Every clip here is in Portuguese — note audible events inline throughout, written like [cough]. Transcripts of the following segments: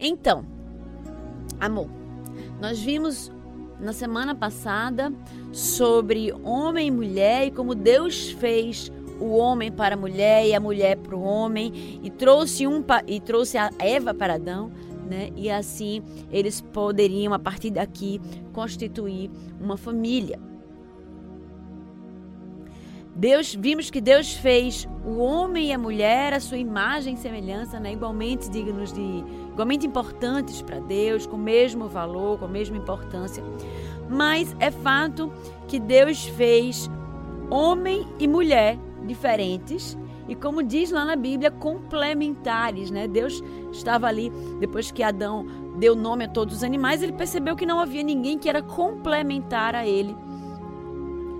Então, amor, nós vimos na semana passada sobre homem e mulher e como Deus fez o homem para a mulher e a mulher para o homem e trouxe um e trouxe a Eva para Adão, né? E assim eles poderiam a partir daqui constituir uma família. Deus, vimos que Deus fez o homem e a mulher a sua imagem e semelhança, né? igualmente dignos de, igualmente importantes para Deus, com o mesmo valor, com a mesma importância. Mas é fato que Deus fez homem e mulher diferentes e como diz lá na Bíblia, complementares, né? Deus estava ali depois que Adão deu nome a todos os animais, ele percebeu que não havia ninguém que era complementar a ele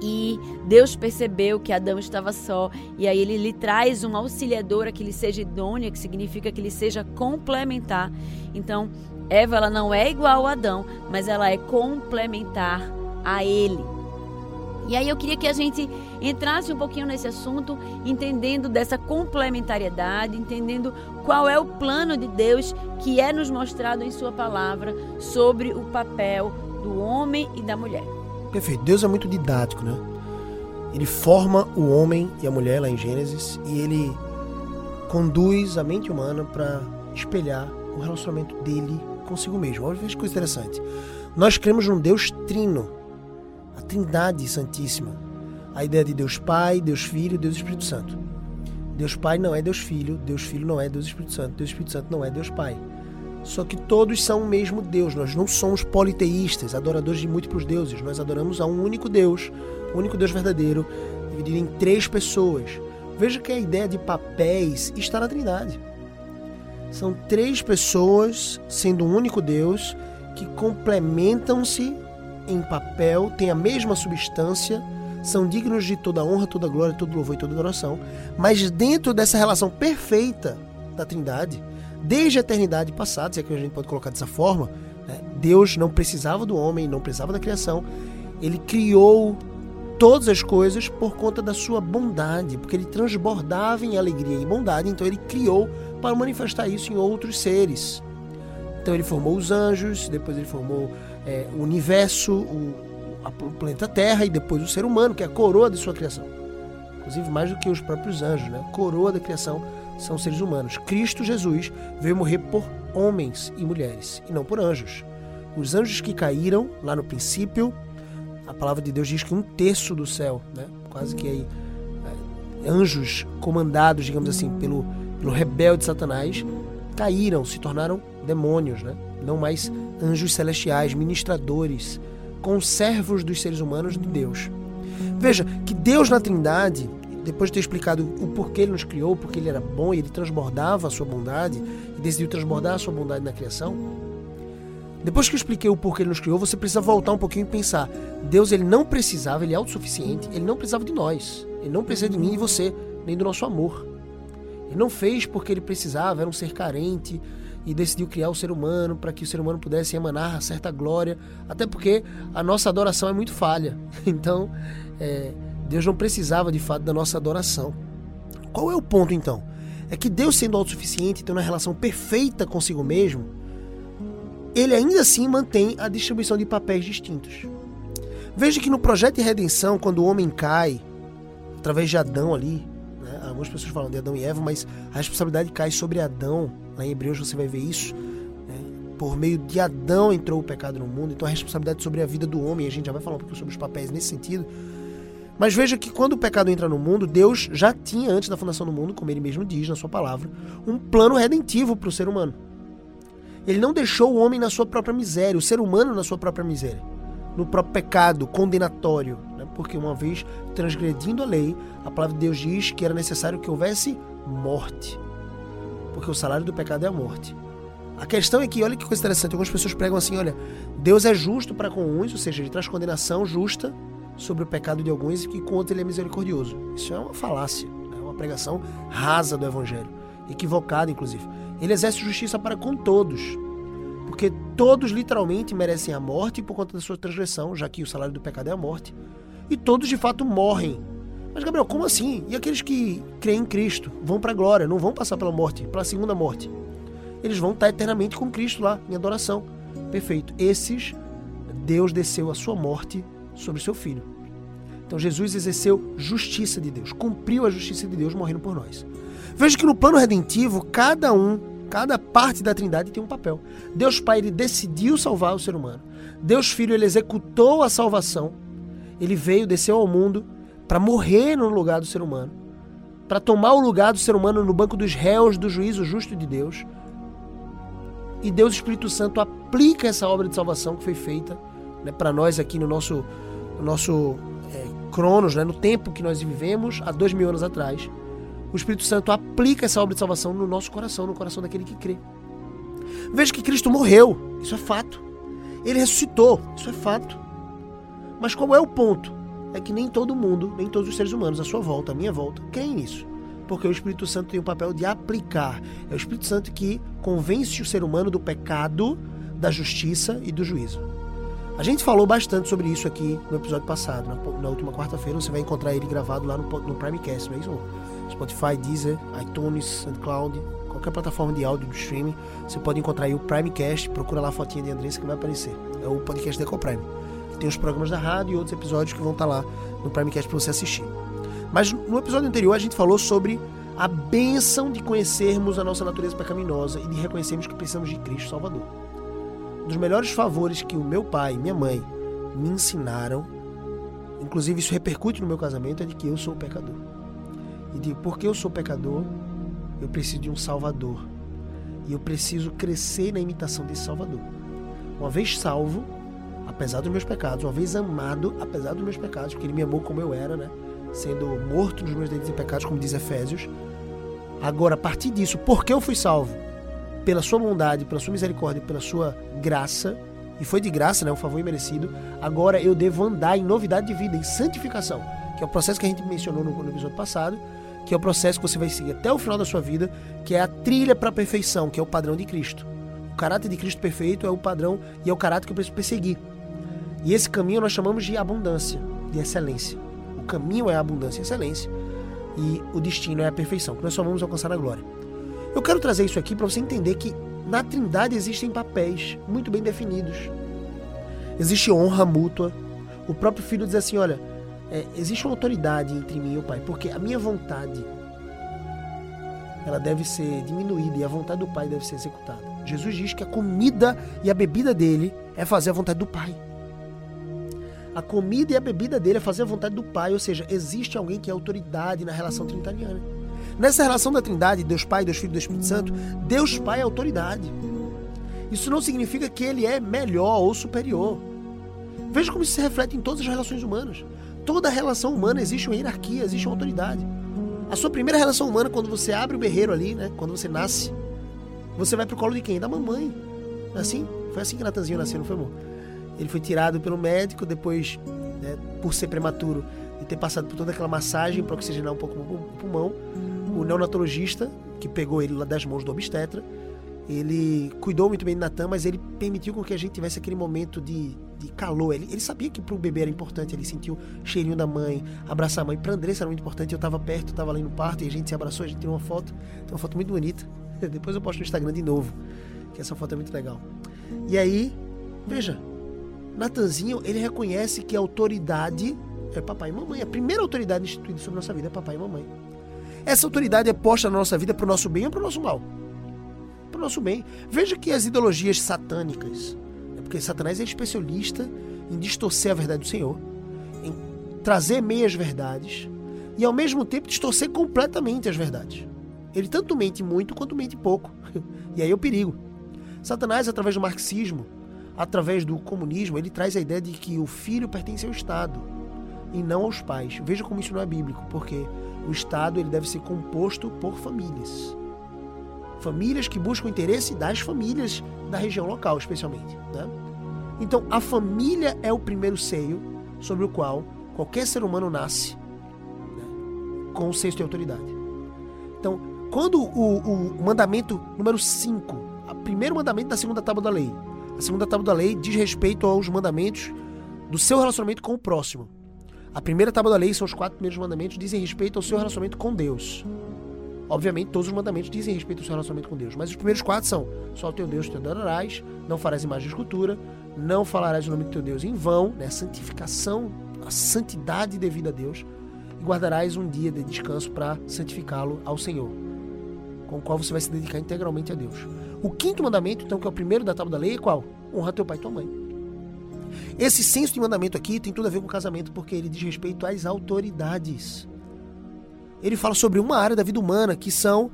e Deus percebeu que Adão estava só, e aí ele lhe traz uma auxiliadora que lhe seja idônea, que significa que lhe seja complementar. Então, Eva ela não é igual a Adão, mas ela é complementar a ele. E aí eu queria que a gente entrasse um pouquinho nesse assunto, entendendo dessa complementariedade, entendendo qual é o plano de Deus que é nos mostrado em sua palavra sobre o papel do homem e da mulher. Perfeito. Deus é muito didático, né? Ele forma o homem e a mulher lá em Gênesis e ele conduz a mente humana para espelhar o relacionamento dele consigo mesmo. Olha que coisa interessante. Nós cremos num Deus trino, a Trindade Santíssima. A ideia de Deus Pai, Deus Filho Deus Espírito Santo. Deus Pai não é Deus Filho, Deus Filho não é Deus Espírito Santo, Deus Espírito Santo não é Deus Pai. Só que todos são o mesmo Deus. Nós não somos politeístas, adoradores de múltiplos deuses. Nós adoramos a um único Deus, o único Deus verdadeiro, dividido em três pessoas. Veja que a ideia de papéis está na Trindade. São três pessoas, sendo um único Deus, que complementam-se em papel, têm a mesma substância, são dignos de toda honra, toda glória, todo louvor e toda adoração. Mas dentro dessa relação perfeita da Trindade, desde a eternidade passada, se é que a gente pode colocar dessa forma, né? Deus não precisava do homem, não precisava da criação. Ele criou todas as coisas por conta da sua bondade, porque ele transbordava em alegria e bondade, então ele criou para manifestar isso em outros seres. Então ele formou os anjos, depois ele formou é, o universo, o, a, o planeta Terra e depois o ser humano, que é a coroa de sua criação. Inclusive mais do que os próprios anjos, né? Coroa da criação são seres humanos. Cristo Jesus veio morrer por homens e mulheres, e não por anjos. Os anjos que caíram lá no princípio, a palavra de Deus diz que um terço do céu, né? quase que aí, é, anjos comandados, digamos assim, pelo, pelo rebelde Satanás, caíram, se tornaram demônios, né? não mais anjos celestiais, ministradores, conservos dos seres humanos de Deus. Veja que Deus na Trindade depois de ter explicado o porquê ele nos criou, porque ele era bom e ele transbordava a sua bondade e decidiu transbordar a sua bondade na criação, depois que eu expliquei o porquê ele nos criou, você precisa voltar um pouquinho e pensar: Deus ele não precisava, ele é autossuficiente, ele não precisava de nós, ele não precisa de mim e você, nem do nosso amor. Ele não fez porque ele precisava, era um ser carente e decidiu criar o ser humano para que o ser humano pudesse emanar certa glória, até porque a nossa adoração é muito falha. [laughs] Então, é, Deus não precisava de fato da nossa adoração. Qual é o ponto então? É que Deus, sendo autossuficiente, tendo uma relação perfeita consigo mesmo, ele ainda assim mantém a distribuição de papéis distintos. Veja que no projeto de redenção, quando o homem cai, através de Adão ali, né, algumas pessoas falam de Adão e Eva, mas a responsabilidade cai sobre Adão. Lá em Hebreus você vai ver isso. Né? Por meio de Adão entrou o pecado no mundo, então a responsabilidade sobre a vida do homem, a gente já vai falar um pouco sobre os papéis nesse sentido. Mas veja que quando o pecado entra no mundo, Deus já tinha, antes da fundação do mundo, como ele mesmo diz na sua palavra, um plano redentivo para o ser humano. Ele não deixou o homem na sua própria miséria, o ser humano na sua própria miséria, no próprio pecado condenatório. Né? Porque uma vez transgredindo a lei, a palavra de Deus diz que era necessário que houvesse morte. Porque o salário do pecado é a morte. A questão é que, olha que coisa interessante, algumas pessoas pregam assim, olha, Deus é justo para com uns, ou seja, ele traz condenação justa sobre o pecado de alguns e que contra ele é misericordioso. Isso é uma falácia, é uma pregação rasa do evangelho, equivocada inclusive. Ele exerce justiça para com todos, porque todos literalmente merecem a morte por conta da sua transgressão, já que o salário do pecado é a morte, e todos de fato morrem. Mas Gabriel, como assim? E aqueles que creem em Cristo vão para a glória, não vão passar pela morte, pela segunda morte? eles vão estar eternamente com Cristo lá, em adoração. Perfeito. Esses, Deus desceu a sua morte sobre seu filho. Então Jesus exerceu justiça de Deus, cumpriu a justiça de Deus morrendo por nós. Veja que no plano redentivo, cada um, cada parte da Trindade tem um papel. Deus Pai, ele decidiu salvar o ser humano. Deus Filho, ele executou a salvação. Ele veio, desceu ao mundo para morrer no lugar do ser humano, para tomar o lugar do ser humano no banco dos réus do juízo justo de Deus. E Deus Espírito Santo aplica essa obra de salvação que foi feita né, para nós aqui no nosso, no nosso é, Cronos, né, no tempo que nós vivemos há dois mil anos atrás. O Espírito Santo aplica essa obra de salvação no nosso coração, no coração daquele que crê. Veja que Cristo morreu, isso é fato. Ele ressuscitou, isso é fato. Mas qual é o ponto? É que nem todo mundo, nem todos os seres humanos à sua volta, à minha volta, creem nisso. Porque o Espírito Santo tem o papel de aplicar. É o Espírito Santo que convence o ser humano do pecado, da justiça e do juízo. A gente falou bastante sobre isso aqui no episódio passado, na, na última quarta-feira. Você vai encontrar ele gravado lá no, no Primecast, não é isso? Spotify, Deezer, iTunes, SoundCloud, qualquer plataforma de áudio do streaming. Você pode encontrar aí o Primecast, procura lá a fotinha de Andressa que vai aparecer. É o podcast da EcoPrime. Tem os programas da rádio e outros episódios que vão estar lá no Primecast para você assistir. Mas no episódio anterior a gente falou sobre a bênção de conhecermos a nossa natureza pecaminosa e de reconhecermos que precisamos de Cristo Salvador. Dos melhores favores que o meu pai e minha mãe me ensinaram, inclusive isso repercute no meu casamento, é de que eu sou pecador. E de porque eu sou pecador, eu preciso de um Salvador. E eu preciso crescer na imitação desse Salvador. Uma vez salvo, apesar dos meus pecados, uma vez amado, apesar dos meus pecados, porque ele me amou como eu era, né? Sendo morto nos meus delitos e pecados, como diz Efésios. Agora, a partir disso, porque eu fui salvo? Pela sua bondade, pela sua misericórdia, pela sua graça, e foi de graça, né? Um favor imerecido. Agora eu devo andar em novidade de vida, em santificação, que é o processo que a gente mencionou no, no episódio passado, que é o processo que você vai seguir até o final da sua vida, que é a trilha para a perfeição, que é o padrão de Cristo. O caráter de Cristo perfeito é o padrão e é o caráter que eu preciso perseguir. E esse caminho nós chamamos de abundância, de excelência. O caminho é a abundância e excelência, e o destino é a perfeição, que nós só vamos alcançar na glória. Eu quero trazer isso aqui para você entender que na Trindade existem papéis muito bem definidos. Existe honra mútua. O próprio filho diz assim: olha, é, existe uma autoridade entre mim e o Pai, porque a minha vontade ela deve ser diminuída e a vontade do Pai deve ser executada. Jesus diz que a comida e a bebida dele é fazer a vontade do Pai. A comida e a bebida dele é fazer a vontade do Pai, ou seja, existe alguém que é autoridade na relação trinitariana. Nessa relação da Trindade, Deus Pai, Deus Filho e Deus Espírito Santo, Deus Pai é autoridade. Isso não significa que ele é melhor ou superior. Veja como isso se reflete em todas as relações humanas toda relação humana existe uma hierarquia, existe uma autoridade. A sua primeira relação humana, quando você abre o berreiro ali, né? Quando você nasce, você vai pro colo de quem? Da mamãe. É assim? Foi assim que Natanzinho nasceu, não foi, amor? Ele foi tirado pelo médico, depois, né, por ser prematuro, e ter passado por toda aquela massagem para oxigenar um pouco o pulmão. O neonatologista, que pegou ele das mãos do obstetra, ele cuidou muito bem de Natan, mas ele permitiu com que a gente tivesse aquele momento de, de calor. Ele, ele sabia que para o bebê era importante, ele sentiu o cheirinho da mãe, abraçar a mãe. Para Andressa era muito importante, eu estava perto, estava ali no parto e a gente se abraçou, a gente tirou uma foto. Tem uma foto muito bonita. [laughs] Depois eu posto no Instagram de novo, que essa foto é muito legal. E aí, veja, Natanzinho, ele reconhece que a autoridade é papai e mamãe. A primeira autoridade instituída sobre a nossa vida é papai e mamãe. Essa autoridade é posta na nossa vida para o nosso bem ou para o nosso mal? para o nosso bem. Veja que as ideologias satânicas, é porque Satanás é especialista em distorcer a verdade do Senhor, em trazer meias verdades e ao mesmo tempo distorcer completamente as verdades. Ele tanto mente muito quanto mente pouco. [laughs] E aí é o perigo. Satanás, através do marxismo, através do comunismo, ele traz a ideia de que o filho pertence ao Estado e não aos pais. Veja como isso não é bíblico, porque o Estado ele deve ser composto por famílias famílias que buscam o interesse das famílias da região local, especialmente. Né? Então, a família é o primeiro seio sobre o qual qualquer ser humano nasce né, com o senso de autoridade. Então, quando o, o mandamento número 5, o primeiro mandamento da segunda tábua da lei, a segunda tábua da lei diz respeito aos mandamentos do seu relacionamento com o próximo. A primeira tábua da lei são os quatro primeiros mandamentos, dizem respeito ao seu relacionamento com Deus. Obviamente, todos os mandamentos dizem respeito ao seu relacionamento com Deus, mas os primeiros quatro são: só o teu Deus te adorarás, não farás imagem de escultura, não falarás o nome do teu Deus em vão, né? a santificação, a santidade devida a Deus, e guardarás um dia de descanso para santificá-lo ao Senhor, com o qual você vai se dedicar integralmente a Deus. O quinto mandamento, então, que é o primeiro da tábua da lei, é qual? Honra teu pai e tua mãe. Esse senso de mandamento aqui tem tudo a ver com casamento, porque ele diz respeito às autoridades ele fala sobre uma área da vida humana que são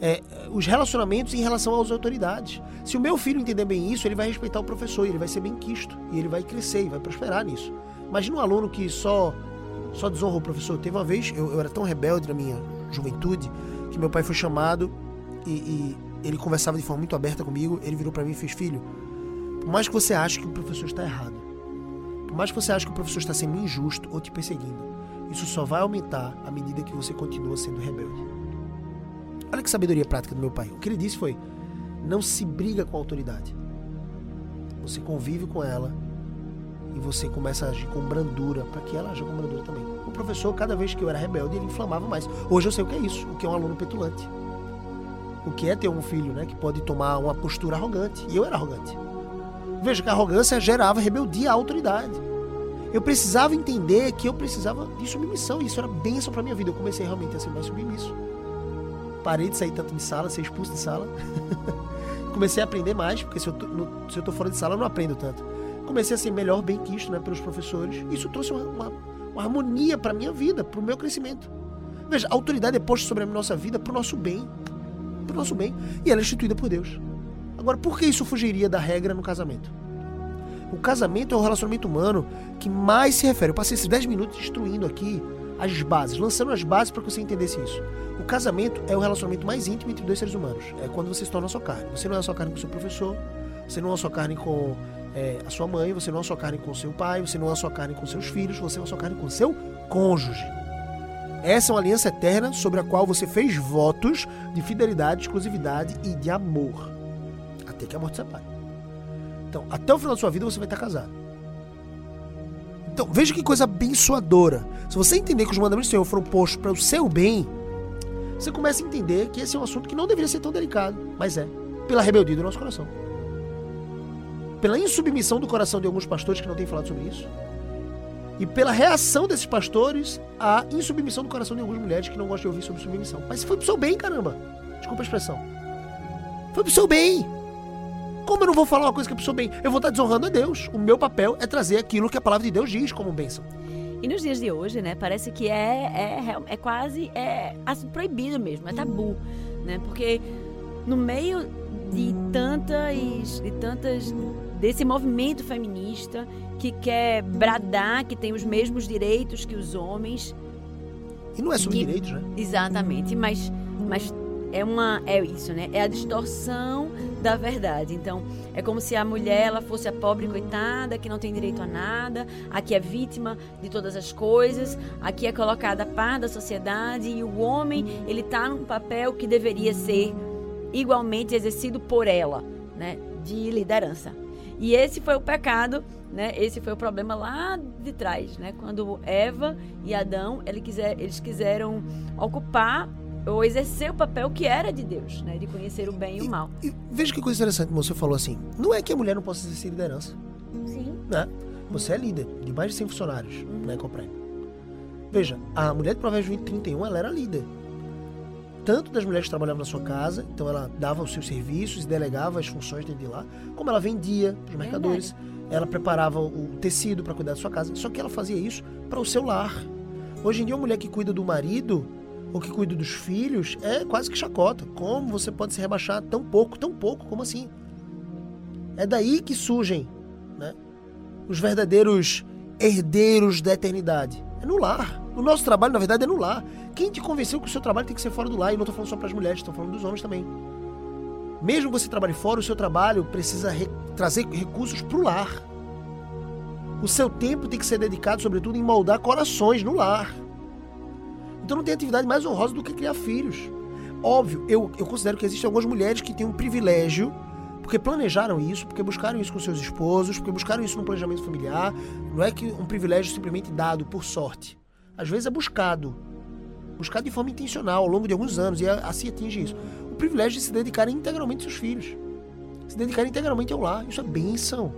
é, os relacionamentos em relação às autoridades. Se o meu filho entender bem isso, ele vai respeitar o professor, ele vai ser bem quisto, e ele vai crescer e vai prosperar nisso. Imagina um aluno que só só desonra o professor. Teve uma vez, eu, eu era tão rebelde na minha juventude, que meu pai foi chamado e, e ele conversava de forma muito aberta comigo. Ele virou para mim e fez: Filho, por mais que você ache que o professor está errado, mais que você ache que o professor está sendo injusto ou te perseguindo, isso só vai aumentar à medida que você continua sendo rebelde. Olha que sabedoria prática do meu pai. O que ele disse foi: não se briga com a autoridade. Você convive com ela e você começa a agir com brandura para que ela aja com brandura também. O professor, cada vez que eu era rebelde, ele inflamava mais. Hoje eu sei o que é isso, o que é um aluno petulante. O que é ter um filho, né, que pode tomar uma postura arrogante. E eu era arrogante. Veja que a arrogância gerava rebeldia à autoridade eu precisava entender que eu precisava de submissão. E isso era bênção para minha vida. Eu comecei realmente a ser mais submisso. Parei de sair tanto de sala, ser expulso de sala. [laughs] comecei a aprender mais, porque se eu, tô, no, se eu tô fora de sala eu não aprendo tanto. Comecei a ser melhor, bem quisto né, pelos professores. Isso trouxe uma, uma, uma harmonia para minha vida, para o meu crescimento. Veja, a autoridade é posta sobre a nossa vida para o nosso bem. Para o nosso bem. E ela é instituída por Deus. Agora, por que isso fugiria da regra no casamento? O casamento é o relacionamento humano que mais se refere. Eu passei esses 10 minutos destruindo aqui as bases, lançando as bases para que você entendesse isso. O casamento é o relacionamento mais íntimo entre dois seres humanos. É quando você se torna sua carne. Você não é a sua carne com seu professor, você não é a sua carne com é, a sua mãe, você não é sua carne com seu pai, você não é a sua carne com seus filhos, você é sua carne com seu cônjuge. Essa é uma aliança eterna sobre a qual você fez votos de fidelidade, exclusividade e de amor. Até que a morte separe. Então, até o final da sua vida você vai estar casado. Então, veja que coisa abençoadora. Se você entender que os mandamentos do Senhor foram postos para o seu bem, você começa a entender que esse é um assunto que não deveria ser tão delicado, mas é, pela rebeldia do nosso coração. Pela insubmissão do coração de alguns pastores que não têm falado sobre isso. E pela reação desses pastores à insubmissão do coração de algumas mulheres que não gostam de ouvir sobre submissão. Mas foi pro seu bem, caramba. Desculpa a expressão. Foi pro seu bem. Como eu não vou falar uma coisa que a pessoa bem? Eu vou estar desonrando a Deus. O meu papel é trazer aquilo que a palavra de Deus diz como bênção. E nos dias de hoje, né, parece que é, é, é quase é assim, proibido mesmo, é tabu, né? Porque no meio de tantas, de tantas desse movimento feminista que quer bradar que tem os mesmos direitos que os homens. E não é sobre que, direitos, né? Exatamente, mas, mas é uma é isso, né? É a distorção da verdade. Então, é como se a mulher ela fosse a pobre coitada que não tem direito a nada, aqui é vítima de todas as coisas, aqui é colocada a par da sociedade e o homem, ele tá num papel que deveria ser igualmente exercido por ela, né, de liderança. E esse foi o pecado, né? Esse foi o problema lá de trás, né? Quando Eva e Adão, eles, quiser, eles quiseram ocupar ou exercer o papel que era de Deus, né? De conhecer o bem e, e o mal. E veja que coisa interessante, você falou assim. Não é que a mulher não possa exercer liderança. Sim. Né? Você é líder de mais de 100 funcionários uhum. né, Comprei. Veja, a mulher de Provérbios 20, 31, ela era líder. Tanto das mulheres que trabalhavam na sua casa, então ela dava os seus serviços e delegava as funções dentro de lá, como ela vendia para os mercadores, ela preparava o tecido para cuidar da sua casa. Só que ela fazia isso para o seu lar. Hoje em dia, uma mulher que cuida do marido, ou que cuida dos filhos é quase que chacota. Como você pode se rebaixar tão pouco, tão pouco? Como assim? É daí que surgem né, os verdadeiros herdeiros da eternidade. É no lar. O nosso trabalho, na verdade, é no lar. Quem te convenceu que o seu trabalho tem que ser fora do lar? E não estou falando só para as mulheres, estou falando dos homens também. Mesmo você trabalhe fora, o seu trabalho precisa re trazer recursos para o lar. O seu tempo tem que ser dedicado, sobretudo, em moldar corações no lar. Então não tem atividade mais honrosa do que criar filhos. Óbvio, eu, eu considero que existem algumas mulheres que têm um privilégio, porque planejaram isso, porque buscaram isso com seus esposos, porque buscaram isso no planejamento familiar. Não é que um privilégio simplesmente dado por sorte. Às vezes é buscado. buscado de forma intencional ao longo de alguns anos e assim atinge isso. O privilégio de se dedicar integralmente aos seus filhos. Se dedicar integralmente ao lar. Isso é bênção.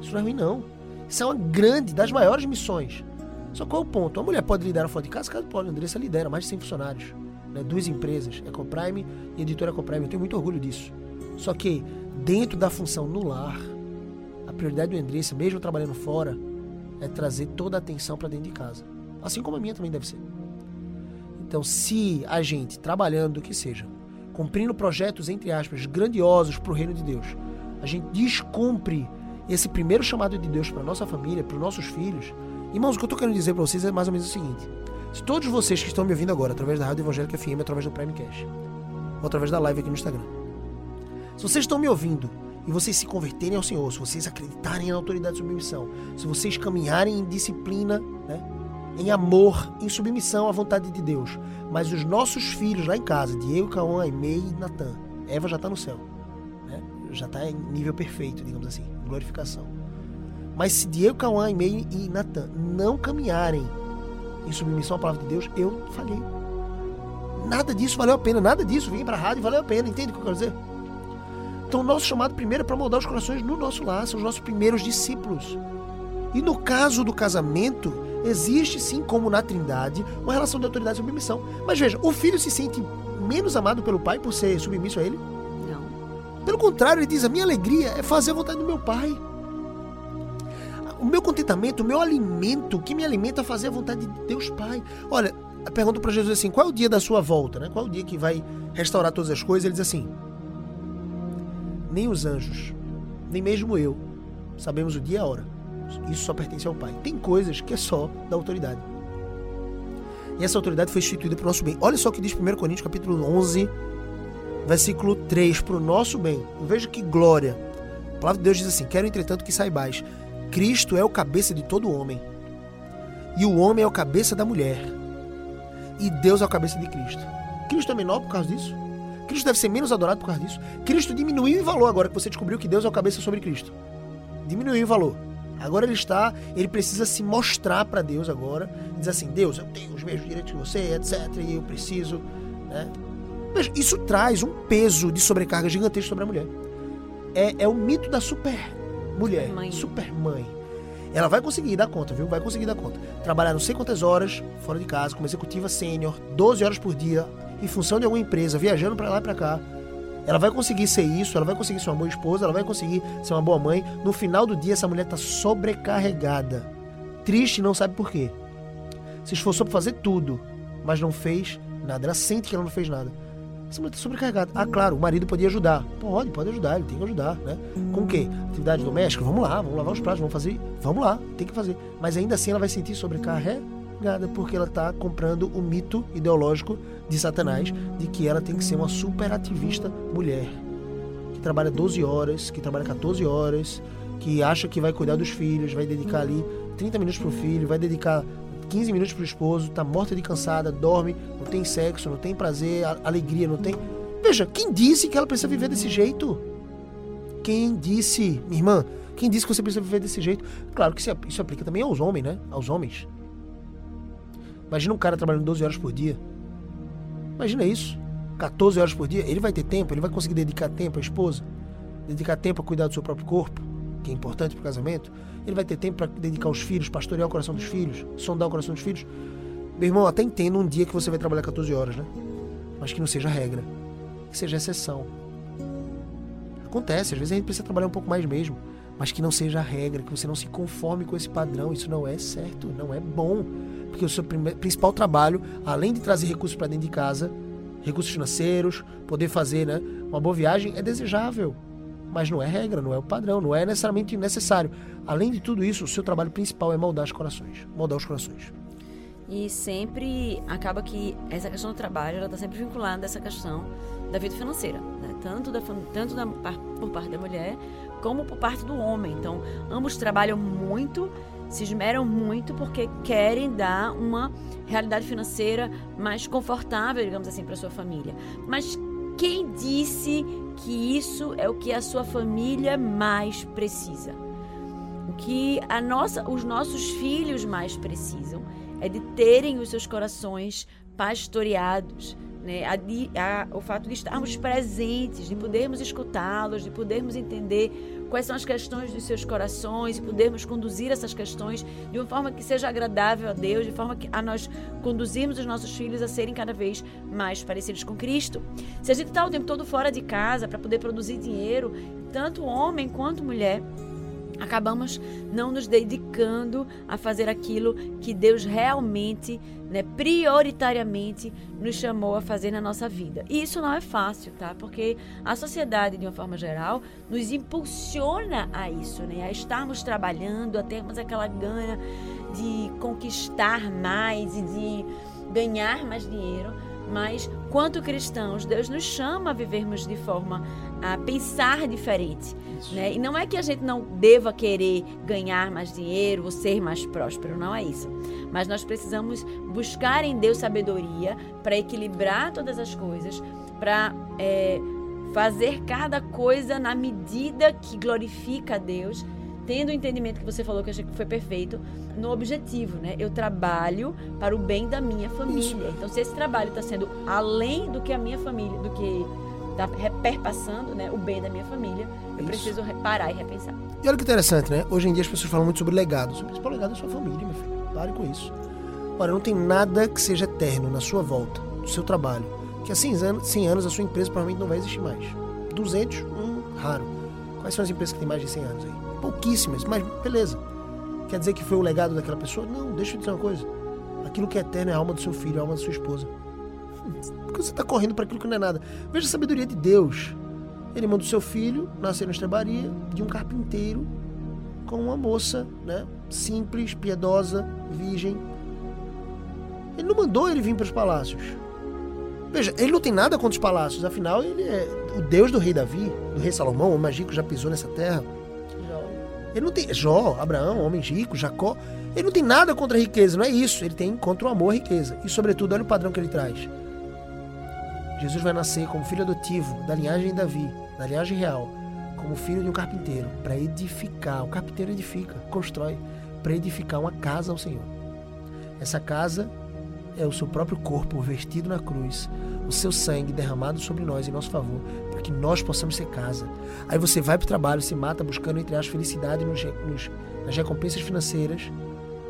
Isso não é ruim, não. Isso é uma grande, das maiores missões. Só qual é o ponto? A mulher pode liderar fora de casa? Claro pode. A Andressa lidera mais de 100 funcionários. Né? Duas empresas, Ecoprime e Editora Ecoprime. Eu tenho muito orgulho disso. Só que, dentro da função no lar, a prioridade do Andressa, mesmo trabalhando fora, é trazer toda a atenção para dentro de casa. Assim como a minha também deve ser. Então, se a gente, trabalhando o que seja, cumprindo projetos, entre aspas, grandiosos para o reino de Deus, a gente descumpre esse primeiro chamado de Deus para nossa família, para os nossos filhos. Irmãos, o que eu estou querendo dizer para vocês é mais ou menos o seguinte: se todos vocês que estão me ouvindo agora, através da Rádio Evangélica FM, através do Primecast, ou através da live aqui no Instagram, se vocês estão me ouvindo e vocês se converterem ao Senhor, se vocês acreditarem na autoridade de submissão, se vocês caminharem em disciplina, né, em amor, em submissão à vontade de Deus. Mas os nossos filhos lá em casa, Diego, Cauã, Aimei e Natan, Eva já está no céu. Né? Já está em nível perfeito, digamos assim, glorificação. Mas se Diego, Cauã, Aimei e Natan não caminharem em submissão à palavra de Deus, eu falhei. Nada disso valeu a pena, nada disso. Vim para a rádio e valeu a pena, entende o que eu quero dizer? Então, o nosso chamado primeiro é para moldar os corações no nosso lar, são os nossos primeiros discípulos. E no caso do casamento, existe sim, como na Trindade, uma relação de autoridade e submissão. Mas veja, o filho se sente menos amado pelo pai por ser submisso a ele? Não. Pelo contrário, ele diz: a minha alegria é fazer a vontade do meu pai. O meu contentamento, o meu alimento, o que me alimenta é fazer a vontade de Deus Pai. Olha, pergunta para Jesus assim: qual é o dia da sua volta? Né? Qual é o dia que vai restaurar todas as coisas? Ele diz assim: nem os anjos, nem mesmo eu, sabemos o dia e a hora isso só pertence ao Pai. Tem coisas que é só da autoridade. E essa autoridade foi instituída para o nosso bem. Olha só o que diz 1 Coríntios capítulo 11, versículo 3, para o nosso bem. Veja que glória. A palavra de Deus diz assim: Quero, entretanto, que saibais: Cristo é o cabeça de todo homem, e o homem é o cabeça da mulher, e Deus é o cabeça de Cristo. Cristo é menor por causa disso? Cristo deve ser menos adorado por causa disso? Cristo diminuiu em valor agora que você descobriu que Deus é o cabeça sobre Cristo. Diminuiu em valor. Agora ele está, ele precisa se mostrar para Deus agora, diz assim: Deus, eu tenho os mesmos direitos que você, etc. E eu preciso, né? Mas isso traz um peso de sobrecarga gigantesco sobre a mulher. É, é o mito da super mulher, super mãe. super mãe. Ela vai conseguir dar conta, viu? Vai conseguir dar conta. Trabalhar não sei quantas horas fora de casa, como executiva sênior, 12 horas por dia, em função de alguma empresa, viajando para lá e para cá ela vai conseguir ser isso, ela vai conseguir ser uma boa esposa, ela vai conseguir ser uma boa mãe. No final do dia, essa mulher está sobrecarregada. Triste não sabe por quê. Se esforçou para fazer tudo, mas não fez nada. Ela sente que ela não fez nada. Sobrecarregada. Ah, claro, o marido podia ajudar. Pode, pode ajudar, ele tem que ajudar, né? Com o quê? Atividade doméstica? Vamos lá, vamos lavar os pratos, vamos fazer. Vamos lá, tem que fazer. Mas ainda assim ela vai sentir sobrecarregada porque ela está comprando o mito ideológico de Satanás de que ela tem que ser uma superativista mulher que trabalha 12 horas, que trabalha 14 horas, que acha que vai cuidar dos filhos, vai dedicar ali 30 minutos para o filho, vai dedicar 15 minutos para o esposo, está morta de cansada, dorme, não tem sexo, não tem prazer, alegria, não tem. Veja, quem disse que ela precisa viver desse jeito? Quem disse, minha irmã, quem disse que você precisa viver desse jeito? Claro que isso aplica também aos homens, né? Aos homens. Imagina um cara trabalhando 12 horas por dia. Imagina isso. 14 horas por dia. Ele vai ter tempo, ele vai conseguir dedicar tempo à esposa, dedicar tempo a cuidar do seu próprio corpo, que é importante para o casamento. Ele vai ter tempo para dedicar aos filhos, pastorear o coração dos filhos, sondar o coração dos filhos. Meu irmão, até entendo um dia que você vai trabalhar 14 horas, né? Mas que não seja regra, que seja exceção. Acontece, às vezes a gente precisa trabalhar um pouco mais mesmo, mas que não seja regra, que você não se conforme com esse padrão. Isso não é certo, não é bom. Porque o seu principal trabalho, além de trazer recursos para dentro de casa, recursos financeiros, poder fazer né, uma boa viagem, é desejável. Mas não é regra, não é o padrão, não é necessariamente necessário. Além de tudo isso, o seu trabalho principal é moldar os corações. Moldar os corações. E sempre acaba que essa questão do trabalho ela está sempre vinculada a essa questão da vida financeira, né? tanto, da, tanto da, por parte da mulher como por parte do homem. Então, ambos trabalham muito se esmeram muito porque querem dar uma realidade financeira mais confortável, digamos assim, para sua família. Mas quem disse que isso é o que a sua família mais precisa? O que a nossa, os nossos filhos mais precisam é de terem os seus corações pastoreados. Né, a, a, o fato de estarmos presentes, de podermos escutá-los, de podermos entender quais são as questões dos seus corações e podermos conduzir essas questões de uma forma que seja agradável a Deus, de forma que a nós conduzirmos os nossos filhos a serem cada vez mais parecidos com Cristo. Se a gente está o tempo todo fora de casa para poder produzir dinheiro, tanto homem quanto mulher, acabamos não nos dedicando a fazer aquilo que Deus realmente, né, prioritariamente nos chamou a fazer na nossa vida. E isso não é fácil, tá? Porque a sociedade, de uma forma geral, nos impulsiona a isso, né? A estarmos trabalhando, a termos aquela gana de conquistar mais e de ganhar mais dinheiro mas, quanto cristãos, Deus nos chama a vivermos de forma a pensar diferente. Né? E não é que a gente não deva querer ganhar mais dinheiro ou ser mais próspero, não é isso. Mas nós precisamos buscar em Deus sabedoria para equilibrar todas as coisas, para é, fazer cada coisa na medida que glorifica a Deus tendo o entendimento que você falou que eu achei que foi perfeito, no objetivo, né? Eu trabalho para o bem da minha família. Então, se esse trabalho está sendo além do que a minha família, do que está perpassando, né, o bem da minha família, eu Isso. preciso parar e repensar. E olha que interessante, né? Hoje em dia as pessoas falam muito sobre legados. O principal legado é sua família, meu filho. Pare com isso. Olha, não tem nada que seja eterno na sua volta, no seu trabalho. Que há 100 anos, 100 anos a sua empresa provavelmente não vai existir mais. 200, um, raro. Quais são as empresas que têm mais de 100 anos aí? Pouquíssimas, mas beleza. Quer dizer que foi o legado daquela pessoa? Não, deixa eu dizer uma coisa. Aquilo que é eterno é a alma do seu filho, a alma da sua esposa. Porque você está correndo para aquilo que não é nada. Veja a sabedoria de Deus. Ele manda o seu filho nascer na estrebaria de um carpinteiro com uma moça, né? Simples, piedosa, virgem. Ele não mandou ele vir para os palácios. Veja, ele não tem nada contra os palácios, afinal, ele é o Deus do rei Davi, do rei Salomão, o magico já pisou nessa terra. Ele não tem. Jó, Abraão, homens ricos, Jacó. Ele não tem nada contra a riqueza, não é isso. Ele tem contra o amor a riqueza. E, sobretudo, olha o padrão que ele traz. Jesus vai nascer como filho adotivo da linhagem de Davi, da linhagem real, como filho de um carpinteiro, para edificar. O carpinteiro edifica, constrói, para edificar uma casa ao Senhor. Essa casa é o seu próprio corpo vestido na cruz, o seu sangue derramado sobre nós em nosso favor, para que nós possamos ser casa. Aí você vai para o trabalho, se mata buscando, entre as felicidade nos, nos, nas recompensas financeiras,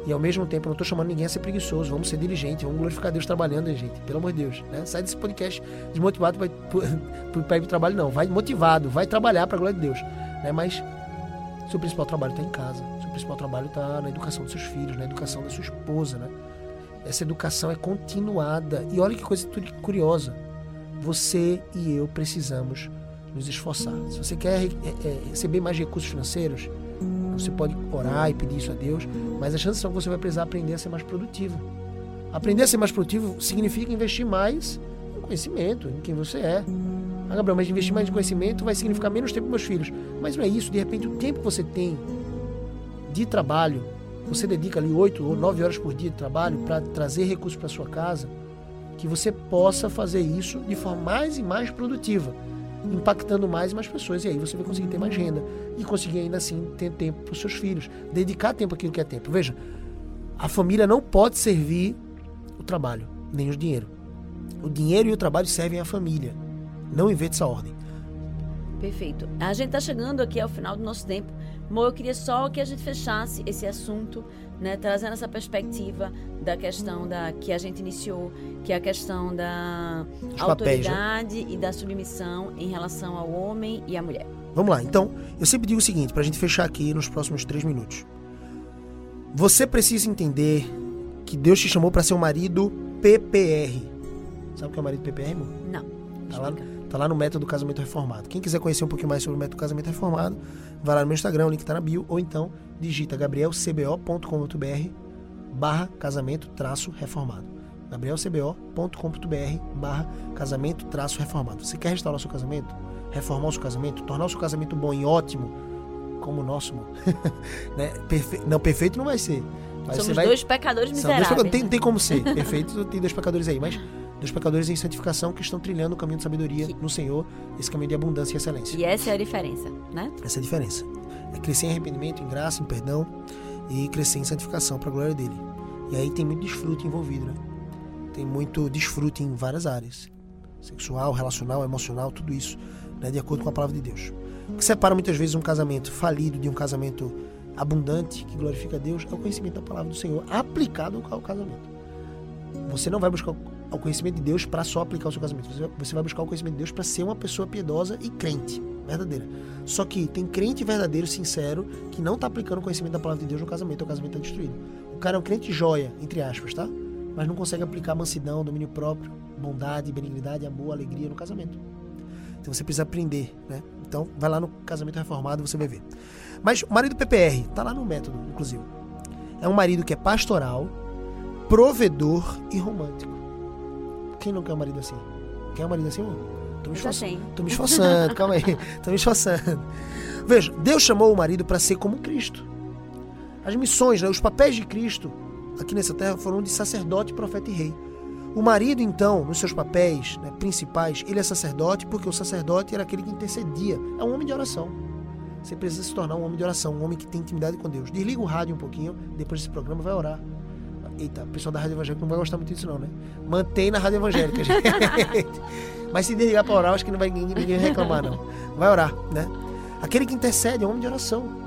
e ao mesmo tempo, não estou chamando ninguém a ser preguiçoso, vamos ser diligentes, vamos glorificar Deus trabalhando, gente, pelo amor de Deus. Né? Sai desse podcast desmotivado para ir para [laughs] o trabalho, não. Vai motivado, vai trabalhar para a glória de Deus. Né? Mas seu principal trabalho está em casa, seu principal trabalho está na educação dos seus filhos, na educação da sua esposa, né? Essa educação é continuada. E olha que coisa curiosa. Você e eu precisamos nos esforçar. Se você quer é, é, receber mais recursos financeiros, você pode orar e pedir isso a Deus, mas a chance são que você vai precisar aprender a ser mais produtivo. Aprender a ser mais produtivo significa investir mais em conhecimento, em quem você é. Ah, Gabriel, mas investir mais em conhecimento vai significar menos tempo com meus filhos. Mas não é isso. De repente, o tempo que você tem de trabalho você dedica ali 8 ou 9 horas por dia de trabalho para trazer recursos para sua casa, que você possa fazer isso de forma mais e mais produtiva, impactando mais e mais pessoas. E aí você vai conseguir ter mais renda e conseguir ainda assim ter tempo para os seus filhos, dedicar tempo àquilo que é tempo. Veja, a família não pode servir o trabalho, nem o dinheiro. O dinheiro e o trabalho servem à família, não inverte essa ordem. Perfeito. A gente está chegando aqui ao final do nosso tempo. Mo, eu queria só que a gente fechasse esse assunto, né, trazendo essa perspectiva da questão da que a gente iniciou, que é a questão da Os autoridade papéis, né? e da submissão em relação ao homem e à mulher. Vamos lá. Então, eu sempre digo o seguinte, para a gente fechar aqui nos próximos três minutos. Você precisa entender que Deus te chamou para ser um marido PPR. Sabe o que é o marido PPR, irmão? Não. Tá lá, tá lá no método casamento reformado. Quem quiser conhecer um pouquinho mais sobre o método casamento reformado, vai lá no meu Instagram, o link tá na bio, ou então digita gabrielcbo.com.br barra casamento traço reformado. gabrielcbo.com.br barra casamento traço reformado. Você quer restaurar o seu casamento? Reformar o seu casamento? Tornar o seu casamento bom e ótimo? Como o nosso, [laughs] né? Perfe... Não, perfeito não vai ser. Mas Somos vai... dois pecadores miseráveis. Dois Tem, tem como ser. Perfeito, tem dois pecadores aí, mas dos pecadores em santificação que estão trilhando o caminho de sabedoria no Senhor, esse caminho de abundância e excelência. E essa é a diferença, né? Essa é a diferença. É crescer em arrependimento, em graça, em perdão e crescer em santificação para a glória dele. E aí tem muito desfruto envolvido, né? tem muito desfrute em várias áreas. Sexual, relacional, emocional, tudo isso, né, de acordo com a palavra de Deus. O que separa muitas vezes um casamento falido de um casamento abundante, que glorifica a Deus, é o conhecimento da palavra do Senhor aplicado ao casamento. Você não vai buscar o conhecimento de Deus para só aplicar o seu casamento. Você vai buscar o conhecimento de Deus para ser uma pessoa piedosa e crente, verdadeira. Só que tem crente verdadeiro, sincero, que não está aplicando o conhecimento da palavra de Deus no casamento, o casamento está destruído. O cara é um crente joia, entre aspas, tá? Mas não consegue aplicar mansidão, domínio próprio, bondade, benignidade, amor, alegria no casamento. Então você precisa aprender, né? Então vai lá no casamento reformado, você vai ver. Mas o marido PPR, tá lá no método, inclusive. É um marido que é pastoral, provedor e romântico. Quem não quer um marido assim? Quer um marido assim, amor? Tô me esforçando. Tô me esforçando, calma aí. Tô me esforçando. Veja, Deus chamou o marido para ser como Cristo. As missões, né, os papéis de Cristo aqui nessa terra foram de sacerdote, profeta e rei. O marido, então, nos seus papéis né, principais, ele é sacerdote porque o sacerdote era aquele que intercedia. É um homem de oração. Você precisa se tornar um homem de oração, um homem que tem intimidade com Deus. Desliga o rádio um pouquinho, depois desse programa vai orar. Eita, o pessoal da rádio evangélica não vai gostar muito disso não, né? Mantém na rádio evangélica, [laughs] gente. Mas se desligar para orar, acho que não vai ninguém, reclamar, não. Vai orar, né? Aquele que intercede é um homem de oração.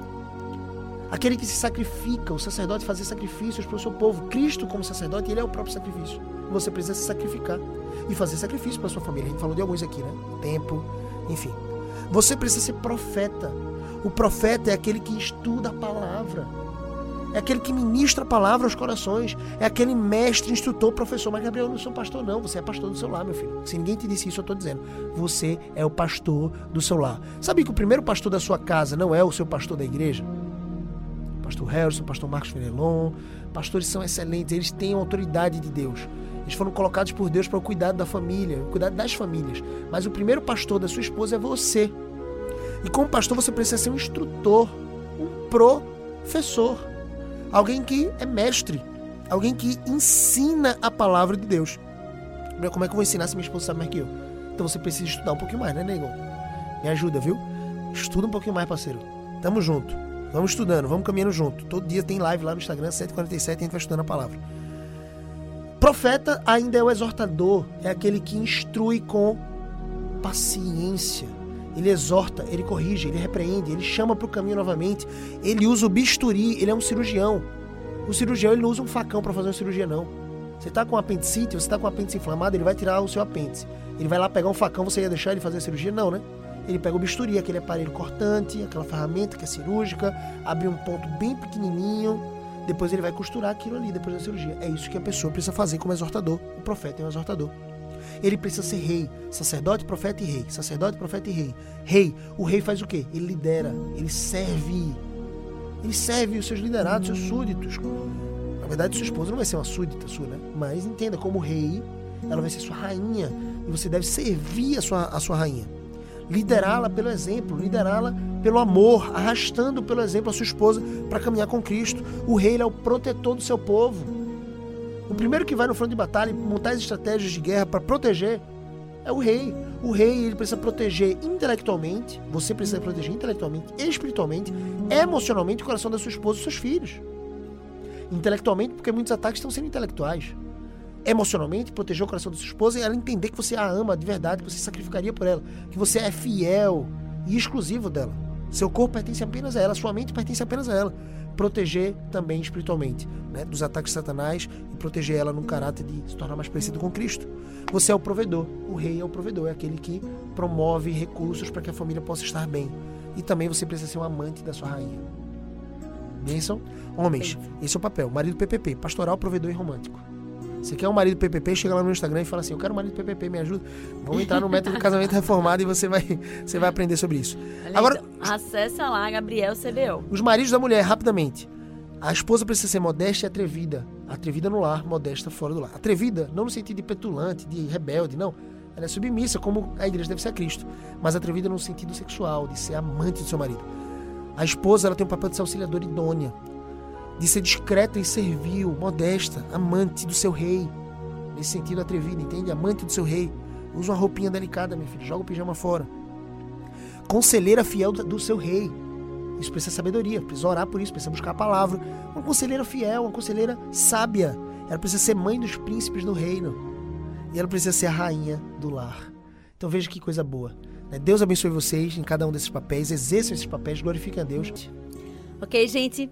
Aquele que se sacrifica, o sacerdote fazer sacrifícios para o seu povo. Cristo, como sacerdote, ele é o próprio sacrifício. Você precisa se sacrificar e fazer sacrifício para sua família. A gente falou de alguns aqui, né? Tempo, enfim. Você precisa ser profeta. O profeta é aquele que estuda a palavra. É aquele que ministra a palavra aos corações. É aquele mestre, instrutor, professor. Mas, Gabriel, eu não sou pastor, não. Você é pastor do seu lar, meu filho. Se ninguém te disse isso, eu estou dizendo. Você é o pastor do seu lar. Sabe que o primeiro pastor da sua casa não é o seu pastor da igreja? Pastor Harrison, pastor Marcos Fenelon. Pastores são excelentes, eles têm a autoridade de Deus. Eles foram colocados por Deus para o cuidado da família, o cuidado das famílias. Mas o primeiro pastor da sua esposa é você. E como pastor, você precisa ser um instrutor, um professor. Alguém que é mestre. Alguém que ensina a palavra de Deus. Como é que eu vou ensinar se minha esposa sabe mais que eu? Então você precisa estudar um pouquinho mais, né, nego? Me ajuda, viu? Estuda um pouquinho mais, parceiro. Tamo junto. Vamos estudando, vamos caminhando junto. Todo dia tem live lá no Instagram, 147, a gente vai estudando a palavra. Profeta ainda é o exortador, é aquele que instrui com paciência. Ele exorta, ele corrige, ele repreende, ele chama para o caminho novamente. Ele usa o bisturi, ele é um cirurgião. O cirurgião ele não usa um facão para fazer uma cirurgia, não. Você está com apendicite, você está com o apêndice inflamado, ele vai tirar o seu apêndice. Ele vai lá pegar um facão, você ia deixar ele fazer a cirurgia? Não, né? Ele pega o bisturi, aquele aparelho cortante, aquela ferramenta que é cirúrgica, abre um ponto bem pequenininho, depois ele vai costurar aquilo ali depois da cirurgia. É isso que a pessoa precisa fazer como exortador. O profeta é um exortador. Ele precisa ser rei, sacerdote, profeta e rei. Sacerdote, profeta e rei. Rei, o rei faz o quê? Ele lidera, ele serve. Ele serve os seus liderados, seus súditos. Na verdade, sua esposa não vai ser uma súdita sua, né? Mas entenda, como rei, ela vai ser sua rainha. E você deve servir a sua, a sua rainha. Liderá-la pelo exemplo, liderá-la pelo amor, arrastando pelo exemplo a sua esposa para caminhar com Cristo. O rei é o protetor do seu povo. O primeiro que vai no front de batalha e montar as estratégias de guerra para proteger é o rei. O rei ele precisa proteger intelectualmente, você precisa proteger intelectualmente, espiritualmente, emocionalmente o coração da sua esposa e seus filhos. Intelectualmente, porque muitos ataques estão sendo intelectuais. Emocionalmente, proteger o coração da sua esposa e ela entender que você a ama de verdade, que você sacrificaria por ela, que você é fiel e exclusivo dela. Seu corpo pertence apenas a ela, sua mente pertence apenas a ela proteger também espiritualmente né, dos ataques de Satanás e proteger ela num caráter de se tornar mais parecido com Cristo. Você é o provedor, o rei é o provedor, é aquele que promove recursos para que a família possa estar bem. E também você precisa ser um amante da sua rainha. Bênção? Homens, esse é o papel. Marido PPP, pastoral, provedor e romântico. Você quer um marido PPP, chega lá no Instagram e fala assim: Eu quero um marido PPP, me ajuda. Vamos entrar no método de casamento [laughs] reformado e você vai, você vai aprender sobre isso. Agora, acessa lá, Gabriel CBO. Os maridos da mulher, rapidamente. A esposa precisa ser modesta e atrevida. Atrevida no lar, modesta fora do lar. Atrevida, não no sentido de petulante, de rebelde, não. Ela é submissa, como a igreja deve ser a Cristo. Mas atrevida no sentido sexual, de ser amante do seu marido. A esposa ela tem o papel de ser auxiliadora idônea de ser discreta e servil, modesta, amante do seu rei. Nesse sentido atrevido, entende? Amante do seu rei. Usa uma roupinha delicada, meu filho. Joga o pijama fora. Conselheira fiel do seu rei. Isso precisa sabedoria, precisa orar por isso, precisa buscar a palavra. Uma conselheira fiel, uma conselheira sábia. ela precisa ser mãe dos príncipes do reino. E ela precisa ser a rainha do lar. Então veja que coisa boa. Né? Deus abençoe vocês em cada um desses papéis, exerçam esses papéis, glorifiquem a Deus. Ok, gente?